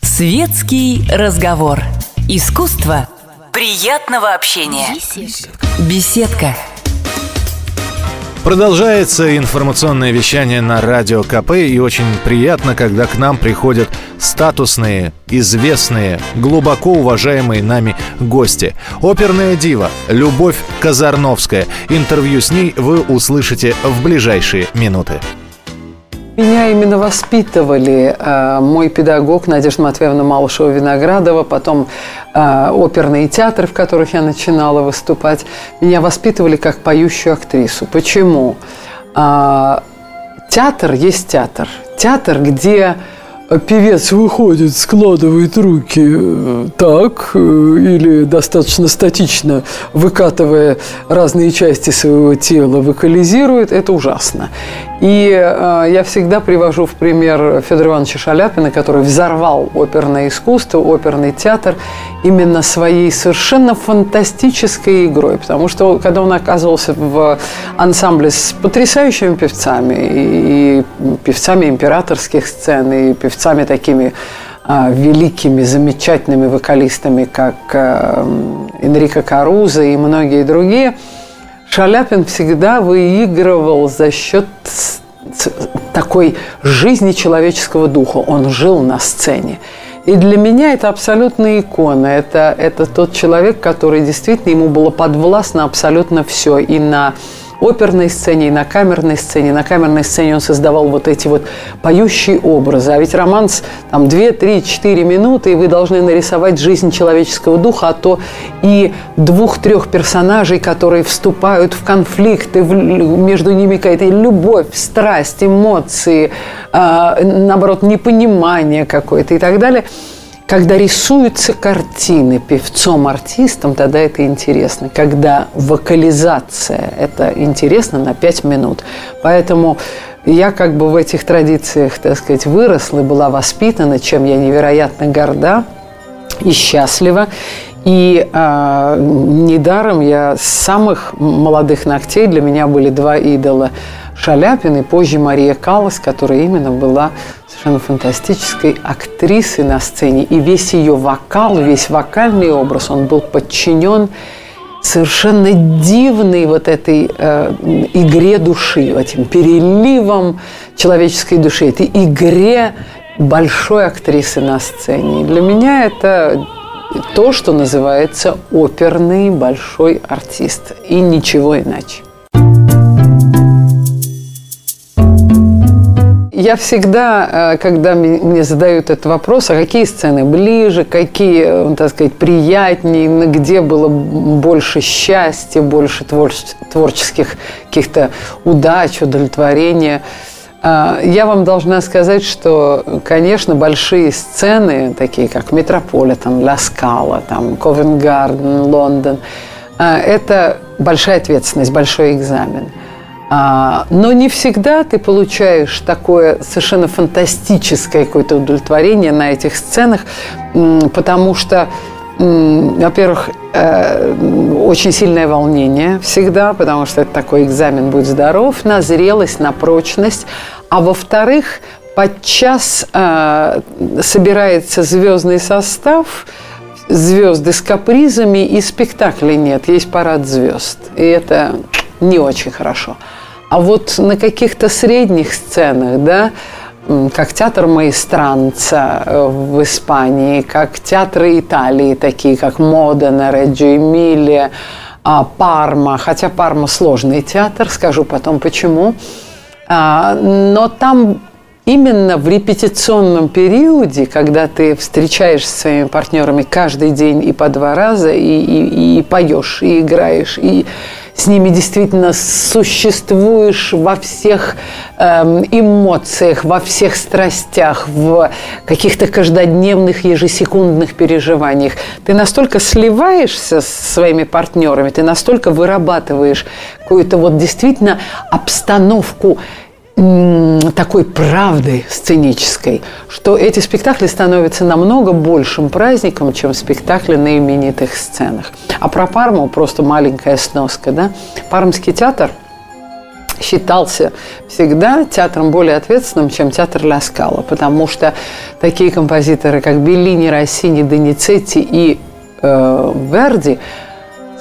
Светский разговор. Искусство приятного общения. Беседка. Продолжается информационное вещание на Радио КП, и очень приятно, когда к нам приходят статусные, известные, глубоко уважаемые нами гости. Оперная дива Любовь Казарновская. Интервью с ней вы услышите в ближайшие минуты. Меня именно воспитывали э, мой педагог Надежда Матвеевна Малышева-Виноградова, потом э, оперные театры, в которых я начинала выступать. Меня воспитывали как поющую актрису. Почему? Э, театр есть театр. Театр, где певец выходит, складывает руки э, так э, или достаточно статично, выкатывая разные части своего тела, вокализирует, это ужасно. И э, я всегда привожу в пример Федора Ивановича Шаляпина, который взорвал оперное искусство, оперный театр именно своей совершенно фантастической игрой. Потому что когда он оказывался в ансамбле с потрясающими певцами, и, и певцами императорских сцен, и певцами такими великими, замечательными вокалистами, как Энрико Каруза и многие другие – Шаляпин всегда выигрывал за счет такой жизни человеческого духа. Он жил на сцене. И для меня это абсолютная икона. Это, это тот человек, который действительно ему было подвластно абсолютно все. И на оперной сцене, и на камерной сцене. На камерной сцене он создавал вот эти вот поющие образы. А ведь романс там 2, 3, 4 минуты, и вы должны нарисовать жизнь человеческого духа, а то и двух-трех персонажей, которые вступают в конфликты, в, между ними какая-то любовь, страсть, эмоции, э, наоборот, непонимание какое-то и так далее – когда рисуются картины певцом-артистом, тогда это интересно. Когда вокализация, это интересно на пять минут. Поэтому я как бы в этих традициях, так сказать, выросла, была воспитана, чем я невероятно горда и счастлива. И э, недаром я с самых молодых ногтей для меня были два идола – Шаляпин и позже Мария Каллас, которая именно была совершенно фантастической актрисой на сцене. И весь ее вокал, весь вокальный образ, он был подчинен совершенно дивной вот этой э, игре души, этим переливом человеческой души, этой игре большой актрисы на сцене. Для меня это то, что называется оперный большой артист, и ничего иначе. Я всегда, э, когда мне задают этот вопрос, а какие сцены ближе, какие, э, так сказать, приятнее, где было больше счастья, больше творческих каких-то удач, удовлетворения, э, я вам должна сказать, что, конечно, большие сцены, такие как Метрополитен, Ла Скала, там, Ковенгарден, Лондон, это большая ответственность, большой экзамен – а, но не всегда ты получаешь такое совершенно фантастическое какое-то удовлетворение на этих сценах, потому что, во-первых, э, очень сильное волнение всегда, потому что это такой экзамен «Будь здоров», на зрелость, на прочность. А во-вторых, подчас э, собирается звездный состав, звезды с капризами, и спектаклей нет, есть парад звезд. И это не очень хорошо. А вот на каких-то средних сценах, да, как театр Маэстранца э, в Испании, как театры Италии, такие как Модена, Реджо Эмилия, а, Парма, хотя Парма сложный театр, скажу потом почему. А, но там именно в репетиционном периоде, когда ты встречаешься с своими партнерами каждый день и по два раза, и, и, и поешь, и играешь, и с ними действительно существуешь во всех э, эмоциях, во всех страстях, в каких-то каждодневных, ежесекундных переживаниях. Ты настолько сливаешься с своими партнерами, ты настолько вырабатываешь какую-то вот действительно обстановку такой правды сценической, что эти спектакли становятся намного большим праздником, чем спектакли на именитых сценах. А про Парму просто маленькая сноска. Да? Пармский театр считался всегда театром более ответственным, чем театр Ля Скала, потому что такие композиторы, как Беллини, Россини, Доницетти и э, Верди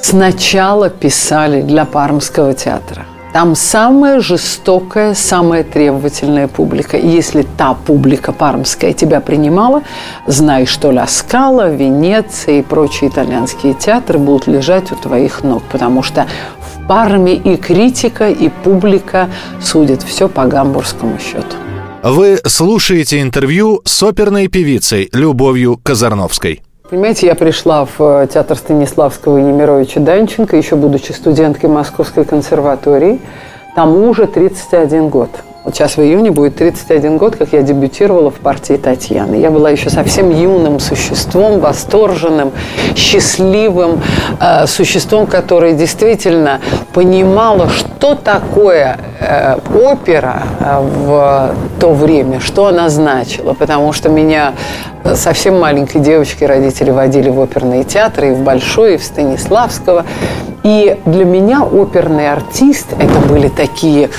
сначала писали для Пармского театра. Там самая жестокая, самая требовательная публика. Если та публика пармская тебя принимала, знай, что Ля Скала, Венеция и прочие итальянские театры будут лежать у твоих ног, потому что в Парме и критика, и публика судят все по гамбургскому счету. Вы слушаете интервью с оперной певицей Любовью Казарновской. Понимаете, я пришла в э, театр Станиславского и Немировича Данченко, еще будучи студенткой Московской консерватории. Тому уже 31 год. Вот сейчас в июне будет 31 год, как я дебютировала в партии Татьяны. Я была еще совсем юным существом, восторженным, счастливым э, существом, которое действительно понимало, что такое э, опера э, в то время, что она значила. Потому что меня совсем маленькой девочкой родители водили в оперные театры, и в Большой, и в Станиславского. И для меня оперный артист – это были такие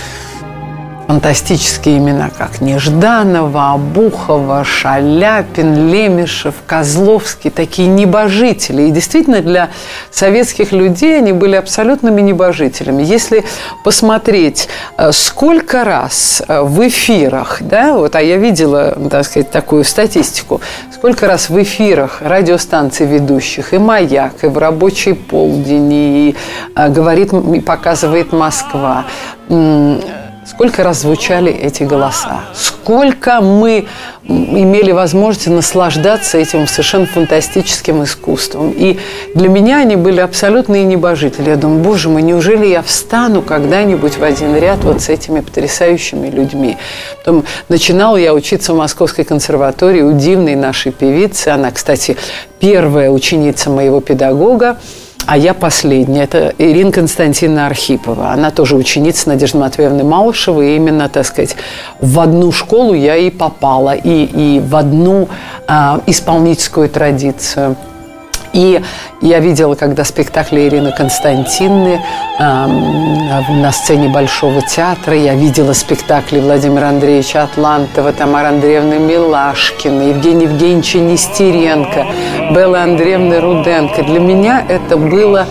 фантастические имена, как Нежданова, Обухова, Шаляпин, Лемешев, Козловский, такие небожители. И действительно для советских людей они были абсолютными небожителями. Если посмотреть, э, сколько раз э, в эфирах, да, вот, а я видела, так сказать, такую статистику, сколько раз в эфирах радиостанций ведущих и «Маяк», и в «Рабочий полдень», и э, говорит, и показывает Москва, Сколько раз звучали эти голоса? Сколько мы имели возможность наслаждаться этим совершенно фантастическим искусством. И для меня они были абсолютные небожители. Я думаю, боже мой, неужели я встану когда-нибудь в один ряд вот с этими потрясающими людьми? Потом начинала я учиться в Московской консерватории у дивной нашей певицы. Она, кстати, первая ученица моего педагога а я последняя. Это Ирина Константиновна Архипова. Она тоже ученица Надежды Матвеевны Малышевой. И именно, так сказать, в одну школу я и попала, и, и в одну а, исполнительскую традицию. И я видела, когда спектакли Ирины Константиновны э, на сцене Большого театра, я видела спектакли Владимира Андреевича Атлантова, Тамары Андреевны Милашкина, Евгения Евгеньевича Нестеренко, Беллы Андреевны Руденко. Для меня это было,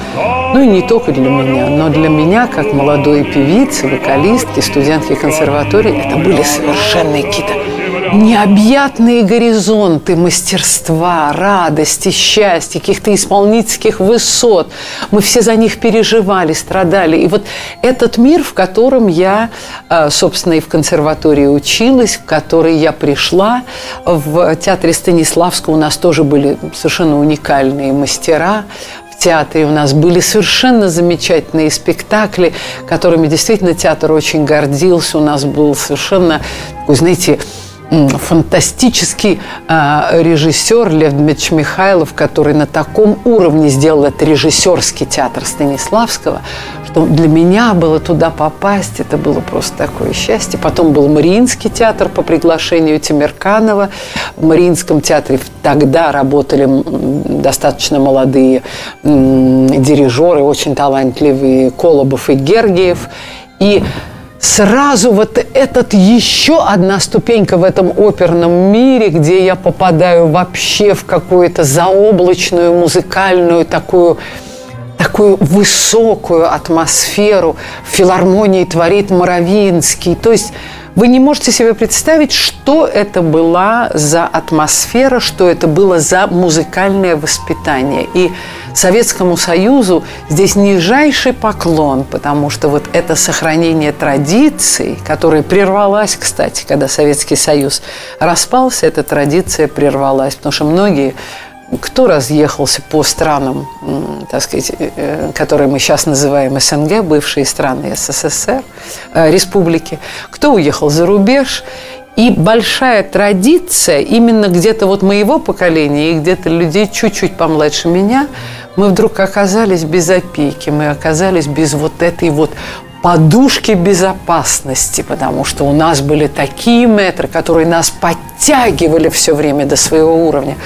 ну и не только для меня, но для меня, как молодой певицы, вокалистки, студентки консерватории, это были совершенно какие-то необъятные горизонты мастерства, радости, счастья, каких-то исполнительских высот. Мы все за них переживали, страдали. И вот этот мир, в котором я, э, собственно, и в консерватории училась, в который я пришла, в театре Станиславского у нас тоже были совершенно уникальные мастера, театре у нас были совершенно замечательные спектакли, которыми действительно театр очень гордился. У нас был совершенно такой, знаете, фантастический э, режиссер Лев Дмитриевич Михайлов, который на таком уровне сделал это режиссерский театр Станиславского, что для меня было туда попасть, это было просто такое счастье. Потом был Мариинский театр по приглашению Тимирканова. В Мариинском театре тогда работали достаточно молодые дирижеры, очень талантливые Колобов и Гергиев. И сразу вот этот еще одна ступенька в этом оперном мире, где я попадаю вообще в какую-то заоблачную музыкальную такую такую высокую атмосферу. В филармонии творит Моровинский. То есть вы не можете себе представить, что это была за атмосфера, что это было за музыкальное воспитание. И Советскому Союзу здесь нижайший поклон, потому что вот это сохранение традиций, которая прервалась, кстати, когда Советский Союз распался, эта традиция прервалась, потому что многие кто разъехался по странам, так сказать, э, э, которые мы сейчас называем СНГ, бывшие страны СССР, э, республики, кто уехал за рубеж, и большая традиция именно где-то вот моего поколения и где-то людей чуть-чуть помладше меня, мы вдруг оказались без опеки, мы оказались без вот этой вот подушки безопасности, потому что у нас были такие метры, которые нас подтягивали все время до своего уровня,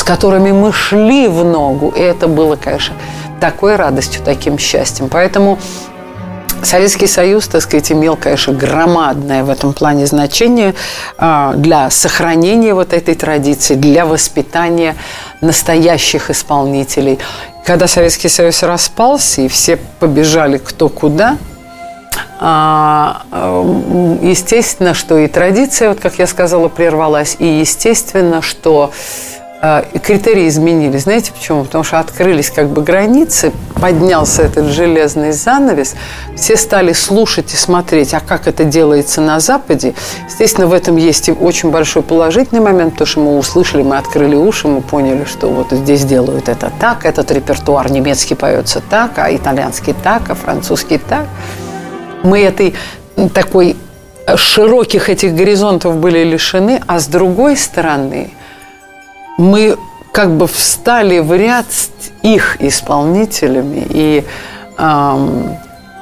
с которыми мы шли в ногу. И это было, конечно, такой радостью, таким счастьем. Поэтому Советский Союз, так сказать, имел, конечно, громадное в этом плане значение а, для сохранения вот этой традиции, для воспитания настоящих исполнителей. Когда Советский Союз распался, и все побежали кто куда, а, естественно, что и традиция, вот как я сказала, прервалась, и естественно, что критерии изменились. Знаете почему? Потому что открылись как бы границы, поднялся этот железный занавес, все стали слушать и смотреть, а как это делается на Западе. Естественно, в этом есть и очень большой положительный момент, потому что мы услышали, мы открыли уши, мы поняли, что вот здесь делают это так, этот репертуар немецкий поется так, а итальянский так, а французский так. Мы этой такой широких этих горизонтов были лишены, а с другой стороны – мы как бы встали в ряд с их исполнителями, и эм,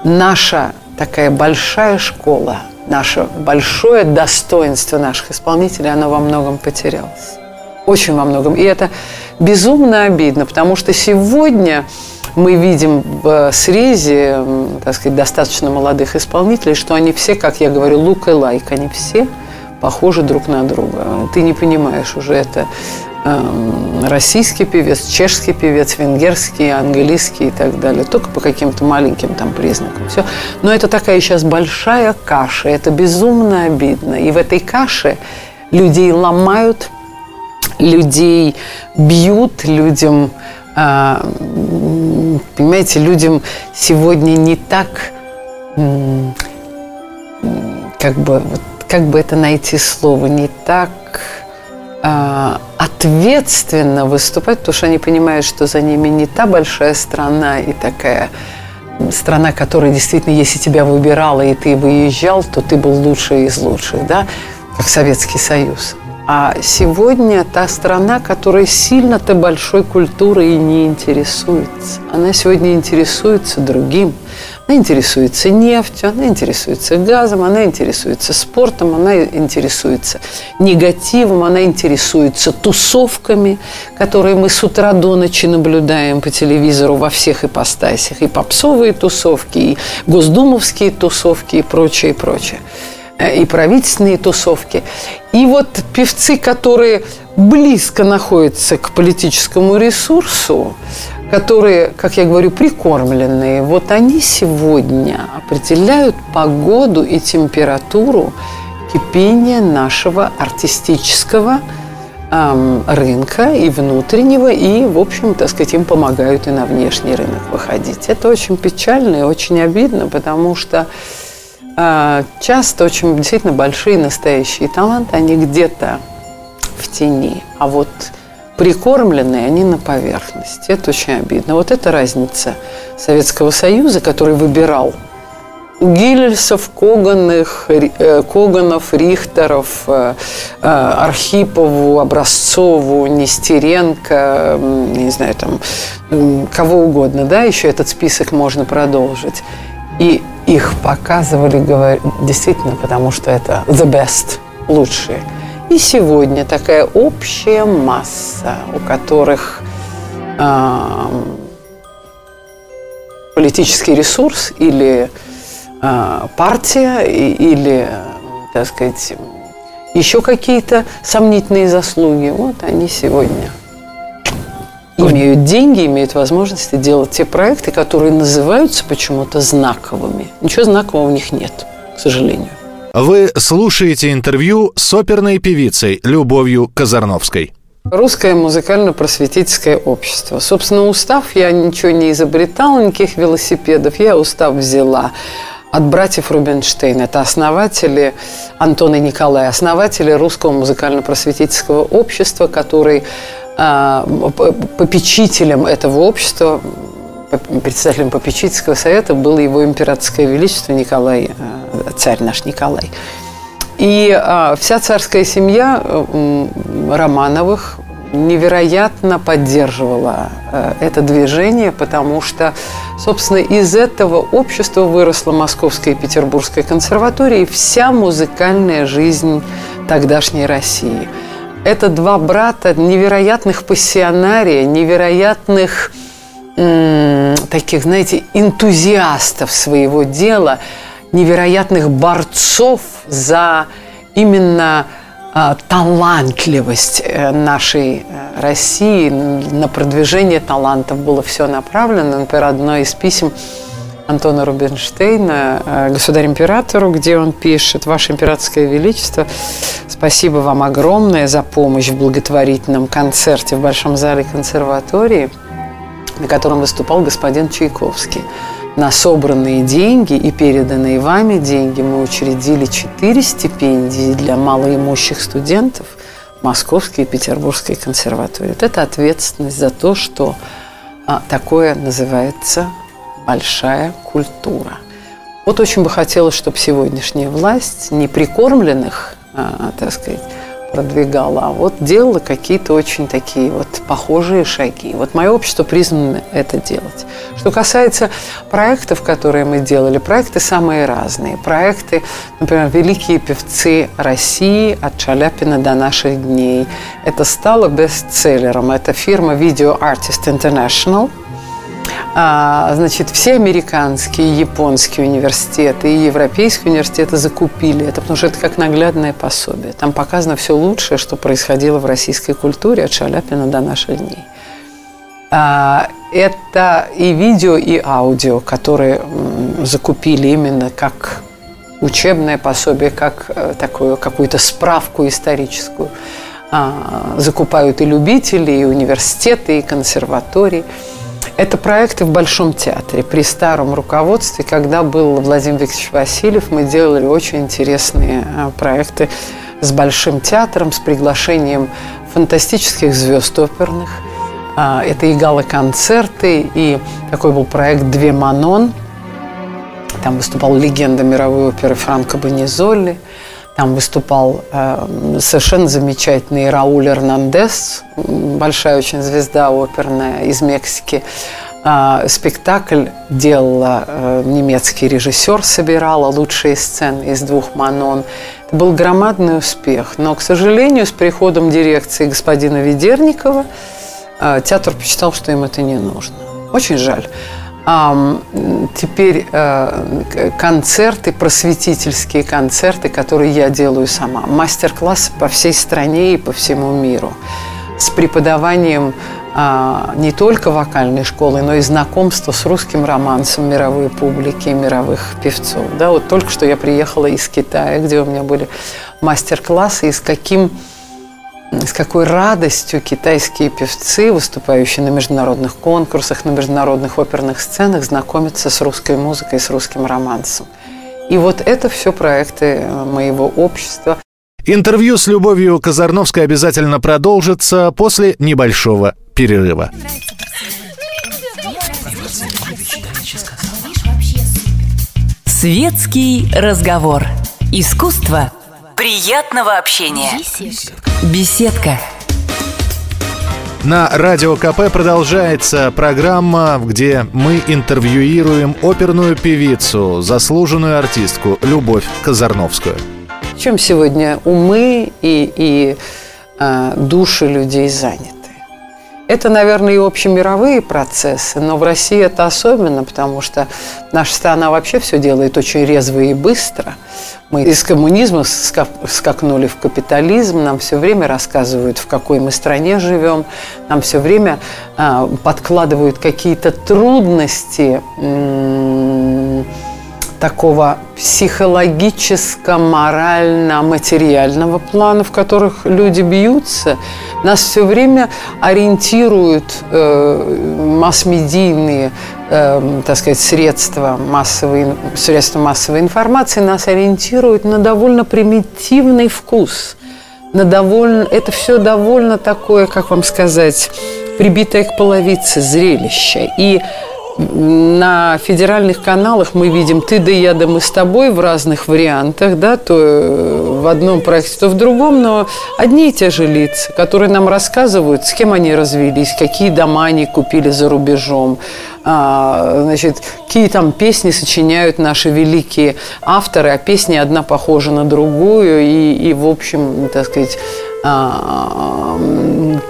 наша такая большая школа, наше большое достоинство наших исполнителей, оно во многом потерялось. Очень во многом. И это безумно обидно, потому что сегодня мы видим в срезе, так сказать, достаточно молодых исполнителей, что они все, как я говорю, лук и лайк, они все похожи друг на друга. Ты не понимаешь уже это российский певец, чешский певец, венгерский, английский и так далее. Только по каким-то маленьким там признакам. Все. Но это такая сейчас большая каша. Это безумно обидно. И в этой каше людей ломают, людей бьют, людям, а, понимаете, людям сегодня не так, как бы, как бы это найти слово, не так ответственно выступать, потому что они понимают, что за ними не та большая страна и такая страна, которая действительно, если тебя выбирала и ты выезжал, то ты был лучший из лучших, да, как Советский Союз. А сегодня та страна, которая сильно-то большой культурой не интересуется. Она сегодня интересуется другим. Она интересуется нефтью, она интересуется газом, она интересуется спортом, она интересуется негативом, она интересуется тусовками, которые мы с утра до ночи наблюдаем по телевизору во всех ипостасях. И попсовые тусовки, и госдумовские тусовки, и прочее, и прочее. Э, и правительственные тусовки. И вот певцы, которые близко находятся к политическому ресурсу, которые, как я говорю, прикормленные, вот они сегодня определяют погоду и температуру кипения нашего артистического эм, рынка и внутреннего, и, в общем, так сказать, им помогают и на внешний рынок выходить. Это очень печально и очень обидно, потому что э, часто очень действительно большие настоящие таланты, они где-то в тени, а вот прикормленные, они на поверхности. Это очень обидно. Вот это разница Советского Союза, который выбирал Гильсов, Коганых, э, Коганов, Рихтеров, э, э, Архипову, Образцову, Нестеренко, не знаю, там, кого угодно, да, еще этот список можно продолжить. И их показывали, говорят, действительно, потому что это the best, лучшие – и сегодня такая общая масса, у которых э, политический ресурс или э, партия, и, или, так сказать, еще какие-то сомнительные заслуги. Вот они сегодня имеют деньги, имеют возможности делать те проекты, которые называются почему-то знаковыми. Ничего знакового у них нет, к сожалению. Вы слушаете интервью с оперной певицей Любовью Казарновской. Русское музыкально-просветительское общество. Собственно, устав я ничего не изобретала, никаких велосипедов. Я устав взяла от братьев Рубинштейн. Это основатели Антон и Николай, основатели Русского музыкально-просветительского общества, который э, попечителем этого общества председателем попечительского совета было его императорское величество Николай, э, царь наш Николай. И а, вся царская семья э, Романовых невероятно поддерживала э, это движение, потому что, собственно, из этого общества выросла Московская и Петербургская консерватория и вся музыкальная жизнь тогдашней России. Это два брата невероятных пассионария, невероятных таких, знаете, энтузиастов своего дела, невероятных борцов за именно а, талантливость э, нашей э, России, на продвижение талантов было все направлено. Например, одно из писем Антона Рубинштейна, э, государь-императору, где он пишет «Ваше императорское величество, спасибо вам огромное за помощь в благотворительном концерте в Большом зале консерватории, на котором выступал господин Чайковский. На собранные деньги и переданные вами деньги мы учредили четыре стипендии для малоимущих студентов Московской и Петербургской консерватории. Вот это ответственность за то, что а, такое называется большая культура. Вот очень бы хотелось, чтобы сегодняшняя власть не прикормленных, а, так сказать, продвигала, а вот делала какие-то очень такие вот похожие шаги. Вот мое общество признано это делать. Что касается проектов, которые мы делали, проекты самые разные. Проекты, например, «Великие певцы России» от Шаляпина до наших дней. Это стало бестселлером. Это фирма Video Artist International – а, значит, все американские, японские университеты и европейские университеты закупили это, потому что это как наглядное пособие. Там показано все лучшее, что происходило в российской культуре от Шаляпина до наших дней. А, это и видео, и аудио, которые закупили именно как учебное пособие, как э, такую какую-то справку историческую. А, закупают и любители, и университеты, и консерватории. Это проекты в Большом театре при старом руководстве. Когда был Владимир Викторович Васильев, мы делали очень интересные а, проекты с Большим театром, с приглашением фантастических звезд оперных. А, это и гала-концерты, и такой был проект «Две Манон». Там выступал легенда мировой оперы Франко Бонизолли. Там выступал э, совершенно замечательный Рауль Эрнандес, большая очень звезда оперная из Мексики. Э, спектакль делала э, немецкий режиссер, собирала лучшие сцены из двух «Манон». Это был громадный успех. Но, к сожалению, с приходом дирекции господина Ведерникова э, театр посчитал, что им это не нужно. Очень жаль. Теперь э, концерты, просветительские концерты, которые я делаю сама. Мастер-классы по всей стране и по всему миру. С преподаванием а, не только вокальной школы, но и знакомства с русским романсом мировой публики и мировых певцов. Да, вот только что я приехала из Китая, где у меня были мастер-классы, и с каким с какой радостью китайские певцы, выступающие на международных конкурсах, на международных оперных сценах, знакомятся с русской музыкой, с русским романсом. И вот это все проекты э, моего общества. Интервью с Любовью Казарновской обязательно продолжится после небольшого перерыва. Светский разговор. Искусство приятного общения. Беседка. На Радио КП продолжается программа, где мы интервьюируем оперную певицу, заслуженную артистку Любовь Казарновскую. Чем сегодня умы и, и э, души людей заняты? Это, наверное, и общемировые процессы, но в России это особенно, потому что наша страна вообще все делает очень резво и быстро. Мы из коммунизма скакнули в капитализм, нам все время рассказывают, в какой мы стране живем, нам все время а, подкладывают какие-то трудности такого психологическо-морально-материального плана, в которых люди бьются, нас все время ориентируют э, масс-медийные, э, так сказать, средства массовой, средства массовой информации, нас ориентируют на довольно примитивный вкус, на довольно, это все довольно такое, как вам сказать, прибитое к половице зрелище. И на федеральных каналах мы видим «ты да я да мы с тобой» в разных вариантах, да, то э, в одном проекте, то в другом, но одни и те же лица, которые нам рассказывают, с кем они развелись, какие дома они купили за рубежом, а, значит, какие там песни сочиняют наши великие авторы, а песни одна похожа на другую, и, и в общем, так сказать,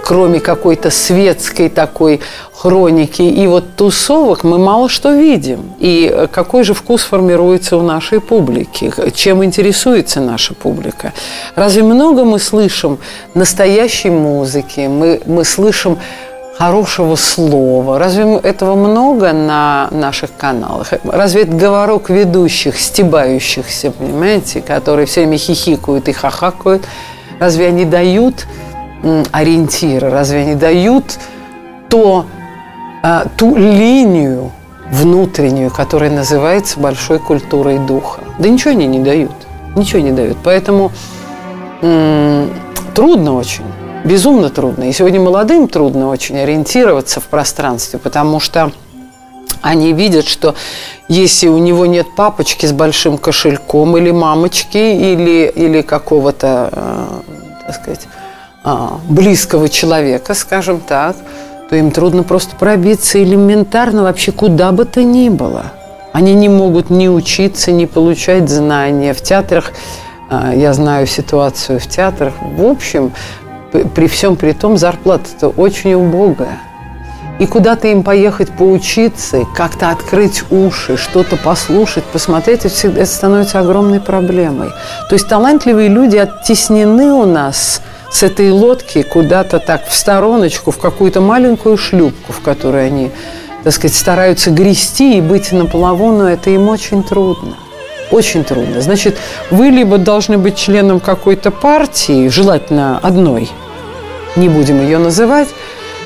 кроме какой-то светской такой хроники и вот тусовок мы мало что видим. И какой же вкус формируется у нашей публики? Чем интересуется наша публика? Разве много мы слышим настоящей музыки? Мы, мы слышим хорошего слова. Разве этого много на наших каналах? Разве это говорок ведущих, стебающихся, понимаете, которые все время хихикают и хахакают? Разве они дают ориентиры? Разве они дают то, а, ту линию внутреннюю, которая называется большой культурой духа? Да ничего они не дают. Ничего не дают. Поэтому трудно очень безумно трудно. И сегодня молодым трудно очень ориентироваться в пространстве, потому что они видят, что если у него нет папочки с большим кошельком или мамочки, или, или какого-то, э, так сказать, э, близкого человека, скажем так, то им трудно просто пробиться элементарно вообще куда бы то ни было. Они не могут ни учиться, ни получать знания. В театрах, э, я знаю ситуацию в театрах, в общем, при всем при том зарплата-то очень убогая. И куда-то им поехать поучиться, как-то открыть уши, что-то послушать, посмотреть, это, всегда, это становится огромной проблемой. То есть талантливые люди оттеснены у нас с этой лодки куда-то так в стороночку, в какую-то маленькую шлюпку, в которой они, так сказать, стараются грести и быть на плаву, но это им очень трудно. Очень трудно. Значит, вы либо должны быть членом какой-то партии, желательно одной, не будем ее называть,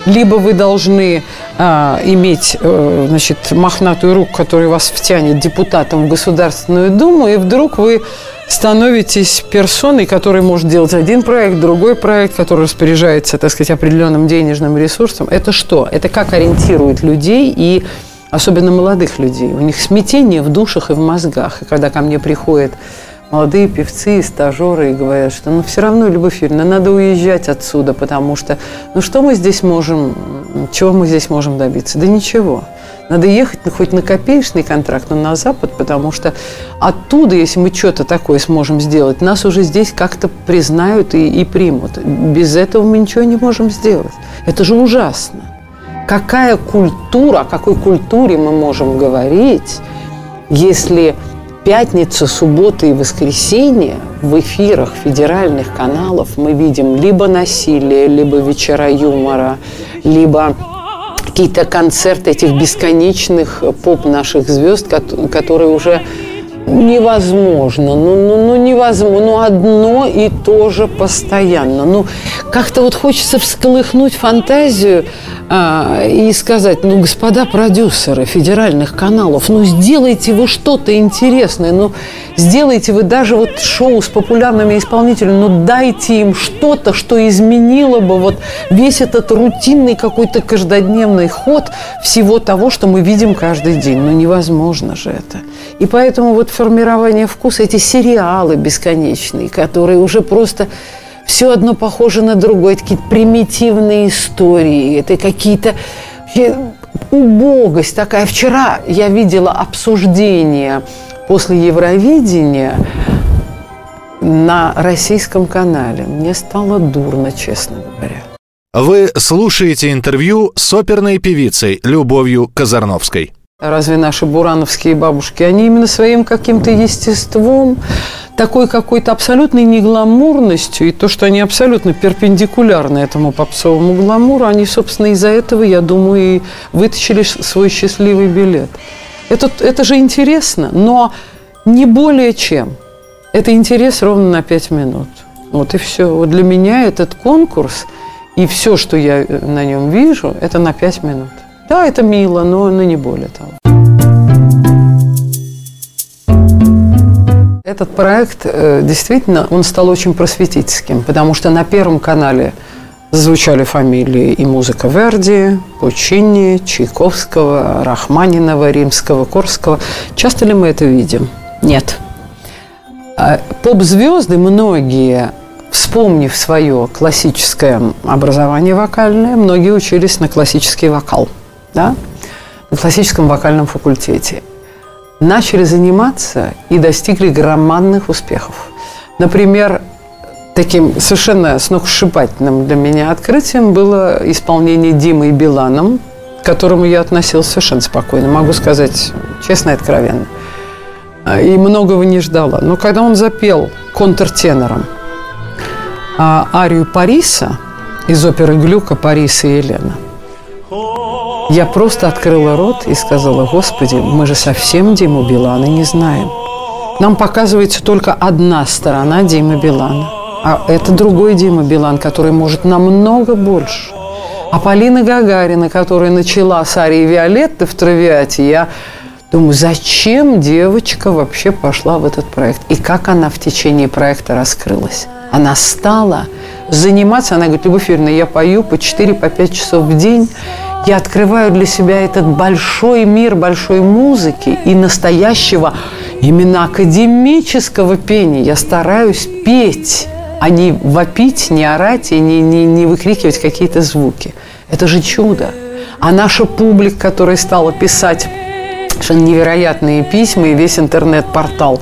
либо вы должны а, иметь а, значит, мохнатую руку, которая вас втянет депутатом в Государственную Думу, и вдруг вы становитесь персоной, которая может делать один проект, другой проект, который распоряжается, так сказать, определенным денежным ресурсом. Это что? Это как ориентирует людей и особенно молодых людей. У них смятение в душах и в мозгах. И когда ко мне приходят молодые певцы, стажеры и говорят, что ну все равно, Любовь Юрьевна, надо уезжать отсюда, потому что ну что мы здесь можем, чего мы здесь можем добиться? Да ничего. Надо ехать ну, хоть на копеечный контракт, но на Запад, потому что оттуда, если мы что-то такое сможем сделать, нас уже здесь как-то признают и, и примут. Без этого мы ничего не можем сделать. Это же ужасно какая культура, о какой культуре мы можем говорить, если пятница, суббота и воскресенье в эфирах федеральных каналов мы видим либо насилие, либо вечера юмора, либо какие-то концерты этих бесконечных поп наших звезд, которые уже невозможно, ну, ну, ну невозможно, ну одно и то же постоянно. Ну как-то вот хочется всколыхнуть фантазию а, и сказать, ну господа продюсеры федеральных каналов, ну сделайте вы что-то интересное, ну сделайте вы даже вот шоу с популярными исполнителями, ну дайте им что-то, что изменило бы вот весь этот рутинный какой-то каждодневный ход всего того, что мы видим каждый день. Ну невозможно же это. И поэтому вот формирование вкуса, эти сериалы бесконечные, которые уже просто все одно похоже на другое, такие примитивные истории, это какие-то убогость такая. Вчера я видела обсуждение после Евровидения на российском канале. Мне стало дурно, честно говоря. Вы слушаете интервью с оперной певицей Любовью Казарновской. Разве наши бурановские бабушки, они именно своим каким-то естеством, такой какой-то абсолютной негламурностью, и то, что они абсолютно перпендикулярны этому попсовому гламуру, они, собственно, из-за этого, я думаю, и вытащили свой счастливый билет. Это, это же интересно, но не более чем. Это интерес ровно на пять минут. Вот и все. Вот для меня этот конкурс и все, что я э, на нем вижу, это на пять минут. Да, это мило, но, но не более того. Этот проект э, действительно, он стал очень просветительским, потому что на Первом канале звучали фамилии и музыка Верди, Пучини, Чайковского, Рахманинова, Римского, Корского. Часто ли мы это видим? Нет. А поп-звезды многие, вспомнив свое классическое образование вокальное, многие учились на классический вокал – да? на классическом вокальном факультете. Начали заниматься и достигли громадных успехов. Например, таким совершенно сногсшибательным для меня открытием было исполнение Димой Биланом, к которому я относилась совершенно спокойно, могу сказать честно и откровенно. И многого не ждала. Но когда он запел контртенором а, арию Париса из оперы Глюка «Парис и Елена», я просто открыла рот и сказала, Господи, мы же совсем Диму Билана не знаем. Нам показывается только одна сторона Димы Билана. А это другой Дима Билан, который может намного больше. А Полина Гагарина, которая начала с арии Виолетты в Травиате, я думаю, зачем девочка вообще пошла в этот проект? И как она в течение проекта раскрылась? Она стала заниматься, она говорит, Любовь Юрьевна, я пою по 4-5 по часов в день, я открываю для себя этот большой мир большой музыки и настоящего именно академического пения. Я стараюсь петь, а не вопить, не орать и не, не, не выкрикивать какие-то звуки. Это же чудо. А наша публика, которая стала писать невероятные письма, и весь интернет-портал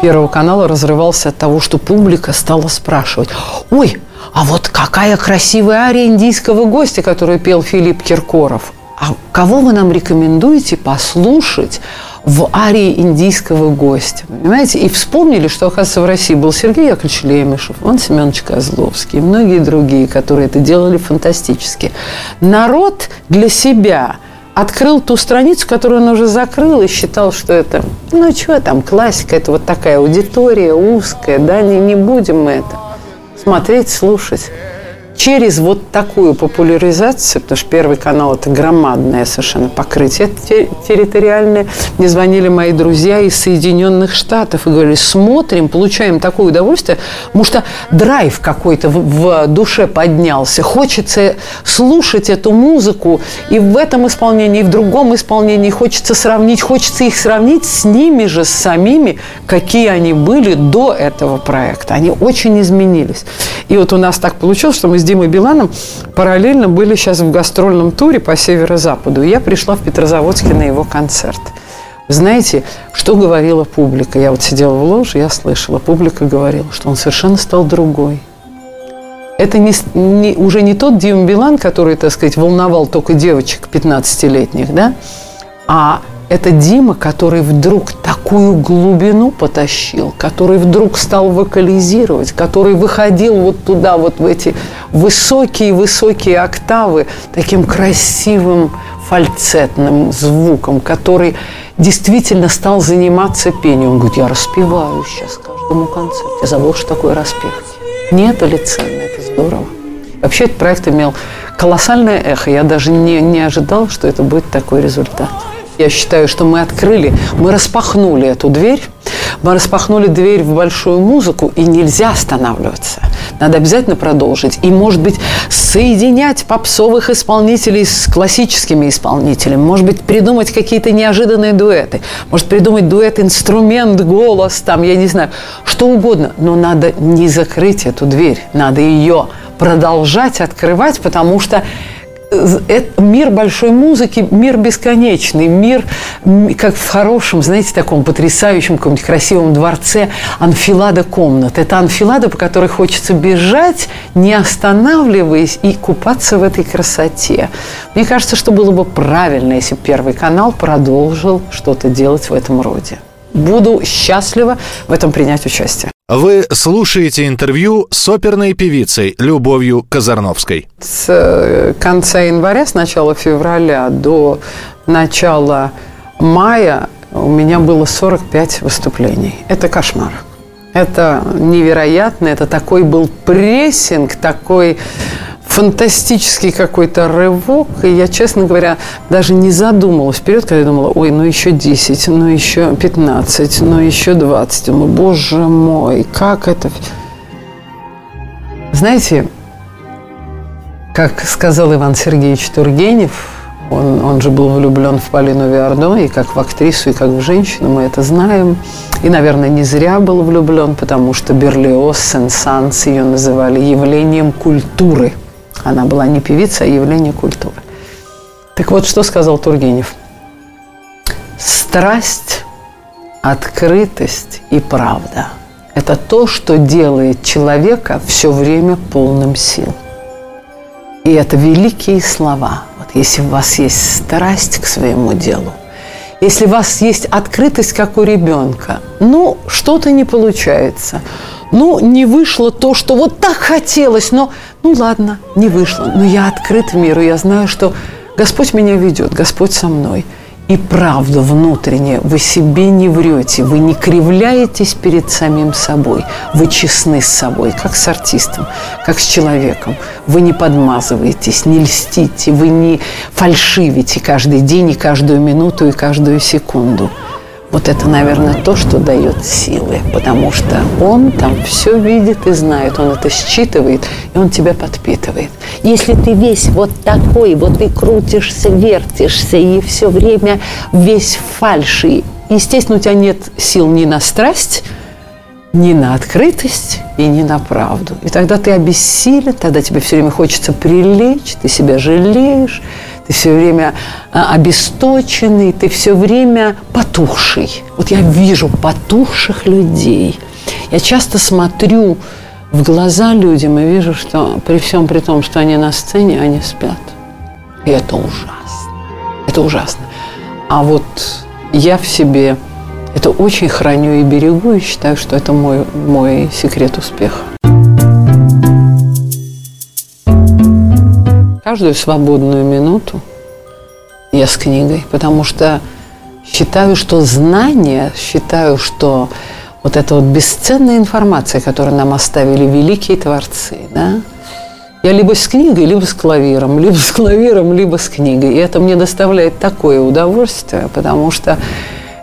Первого канала разрывался от того, что публика стала спрашивать, ой, а вот какая красивая ария индийского гостя, которую пел Филипп Киркоров. А кого вы нам рекомендуете послушать в арии индийского гостя? Понимаете? И вспомнили, что, оказывается, в России был Сергей Яковлевич Лемешев, он Семенович Козловский и многие другие, которые это делали фантастически. Народ для себя открыл ту страницу, которую он уже закрыл и считал, что это, ну, что там, классика, это вот такая аудитория узкая, да, не, не будем мы это смотреть, слушать. Через вот такую популяризацию, потому что Первый канал – это громадное совершенно покрытие территориальное, мне звонили мои друзья из Соединенных Штатов и говорили, смотрим, получаем такое удовольствие, потому что драйв какой-то в, в душе поднялся, хочется слушать эту музыку и в этом исполнении, и в другом исполнении хочется сравнить, хочется их сравнить с ними же, с самими, какие они были до этого проекта. Они очень изменились. И вот у нас так получилось, что мы с Димой Биланом параллельно были сейчас в гастрольном туре по северо-западу. Я пришла в Петрозаводске на его концерт. знаете, что говорила публика? Я вот сидела в ложе, я слышала. Публика говорила, что он совершенно стал другой. Это не, не, уже не тот Дима Билан, который, так сказать, волновал только девочек 15-летних, да? А это Дима, который вдруг такую глубину потащил, который вдруг стал вокализировать, который выходил вот туда, вот в эти высокие-высокие октавы таким красивым фальцетным звуком, который действительно стал заниматься пением. Он говорит, я распеваю сейчас каждому концерту. Я забыл, что такое распев. Нет, это ли ценно, это здорово. Вообще этот проект имел колоссальное эхо. Я даже не, не ожидал, что это будет такой результат. Я считаю, что мы открыли, мы распахнули эту дверь, мы распахнули дверь в большую музыку, и нельзя останавливаться. Надо обязательно продолжить. И, может быть, соединять попсовых исполнителей с классическими исполнителями. Может быть, придумать какие-то неожиданные дуэты. Может, придумать дуэт, инструмент, голос, там, я не знаю, что угодно. Но надо не закрыть эту дверь. Надо ее продолжать открывать, потому что мир большой музыки, мир бесконечный, мир, как в хорошем, знаете, таком потрясающем, каком-нибудь красивом дворце, анфилада комнат. Это анфилада, по которой хочется бежать, не останавливаясь, и купаться в этой красоте. Мне кажется, что было бы правильно, если Первый канал продолжил что-то делать в этом роде. Буду счастлива в этом принять участие. Вы слушаете интервью с оперной певицей Любовью Казарновской. С э, конца января, с начала февраля до начала мая у меня было 45 выступлений. Это кошмар. Это невероятно, это такой был прессинг, такой фантастический какой-то рывок. И я, честно говоря, даже не задумывалась вперед, когда я думала, ой, ну еще 10, ну еще 15, ну еще 20. Думаю, боже мой, как это... Знаете, как сказал Иван Сергеевич Тургенев, он, он же был влюблен в Полину Виардо, и как в актрису, и как в женщину, мы это знаем. И, наверное, не зря был влюблен, потому что Берлиоз, Сен-Санс ее называли явлением культуры – она была не певица, а явление культуры. Так вот, что сказал Тургенев? страсть, открытость и правда – это то, что делает человека все время полным сил. И это великие слова. Вот если у вас есть страсть к своему делу, если у вас есть открытость, как у ребенка, ну, что-то не получается. Ну, не вышло то, что вот так хотелось, но, ну ладно, не вышло. Но я открыт миру, я знаю, что Господь меня ведет, Господь со мной – и правда внутренняя. Вы себе не врете, вы не кривляетесь перед самим собой. Вы честны с собой, как с артистом, как с человеком. Вы не подмазываетесь, не льстите, вы не фальшивите каждый день и каждую минуту и каждую секунду. Вот это, наверное, то, что дает силы, потому что он там все видит и знает, он это считывает, и он тебя подпитывает. Если ты весь вот такой, вот ты крутишься, вертишься, и все время весь фальши, естественно, у тебя нет сил ни на страсть, ни на открытость и ни на правду. И тогда ты обессилен, тогда тебе все время хочется прилечь, ты себя жалеешь, ты все время а, обесточенный, ты все время потухший. Вот я вижу потухших людей. Я часто смотрю в глаза людям и вижу, что при всем при том, что они на сцене, они спят. И это ужасно. Это ужасно. А вот я в себе это очень храню и берегу, и считаю, что это мой, мой секрет успеха. Каждую свободную минуту я с книгой, потому что считаю, что знание, считаю, что вот эта вот бесценная информация, которую нам оставили великие творцы, да, я либо с книгой, либо с клавиром, либо с клавиром, либо с книгой. И это мне доставляет такое удовольствие, потому что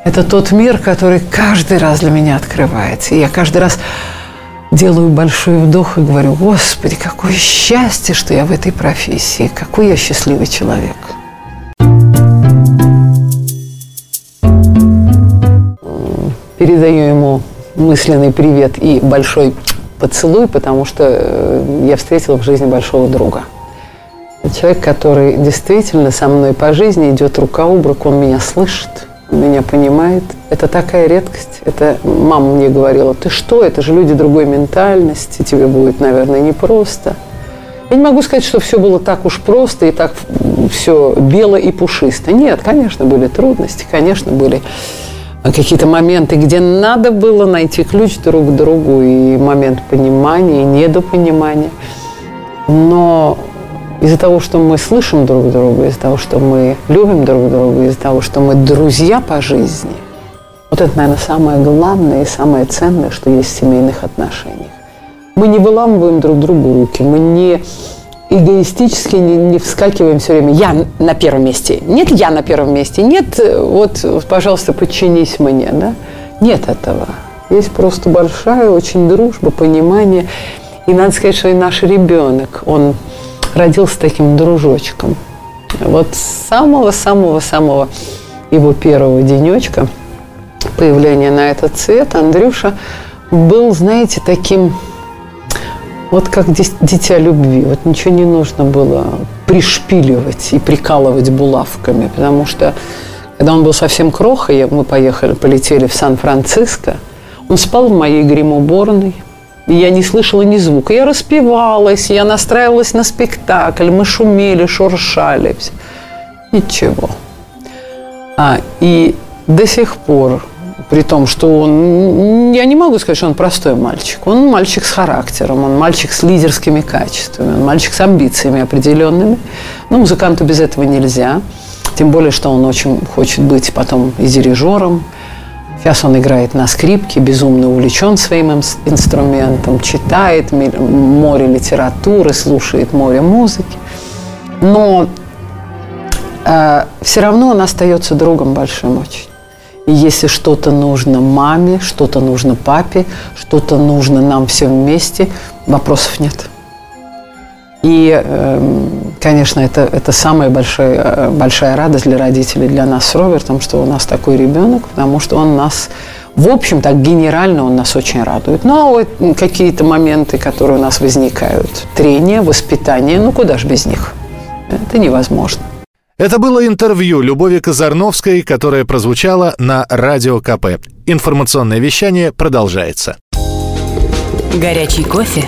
это тот мир, который каждый раз для меня открывается. И я каждый раз делаю большой вдох и говорю, Господи, какое счастье, что я в этой профессии, какой я счастливый человек. Передаю ему мысленный привет и большой поцелуй, потому что э, я встретила в жизни большого друга. Человек, который действительно со мной по жизни идет рука об руку, он меня слышит – меня понимает. Это такая редкость. Это мама мне говорила, ты что, это же люди другой ментальности, тебе будет, наверное, непросто. Я не могу сказать, что все было так уж просто и так все бело и пушисто. Нет, конечно, были трудности, конечно, были какие-то моменты, где надо было найти ключ друг к другу, и момент понимания, и недопонимания. Но из-за того, что мы слышим друг друга, из-за того, что мы любим друг друга, из-за того, что мы друзья по жизни, вот это, наверное, самое главное и самое ценное, что есть в семейных отношениях. Мы не выламываем друг другу руки, мы не эгоистически не, не вскакиваем все время. Я на первом месте. Нет, я на первом месте. Нет, вот, пожалуйста, подчинись мне. Да? Нет этого. Есть просто большая очень дружба, понимание. И надо сказать, что и наш ребенок, он родился таким дружочком. Вот самого-самого-самого его первого денечка появления на этот цвет Андрюша был, знаете, таким вот как дитя любви. Вот ничего не нужно было пришпиливать и прикалывать булавками, потому что когда он был совсем крохой, мы поехали, полетели в Сан-Франциско, он спал в моей гримуборной – я не слышала ни звука. Я распевалась, я настраивалась на спектакль, мы шумели, шуршали. Ничего. А, и до сих пор, при том, что он, я не могу сказать, что он простой мальчик. Он мальчик с характером, он мальчик с лидерскими качествами, он мальчик с амбициями определенными. Но музыканту без этого нельзя. Тем более, что он очень хочет быть потом и дирижером, Сейчас он играет на скрипке, безумно увлечен своим инструментом, читает море литературы, слушает море музыки. Но э, все равно он остается другом большим очень. И если что-то нужно маме, что-то нужно папе, что-то нужно нам всем вместе, вопросов нет. И, эм, конечно, это, это самая большая, э, большая радость для родителей, для нас с Робертом, что у нас такой ребенок, потому что он нас, в общем, так генерально он нас очень радует. Ну, а вот какие-то моменты, которые у нас возникают, трение, воспитание, ну, куда же без них? Это невозможно. Это было интервью Любови Казарновской, которое прозвучало на Радио КП. Информационное вещание продолжается. Горячий кофе,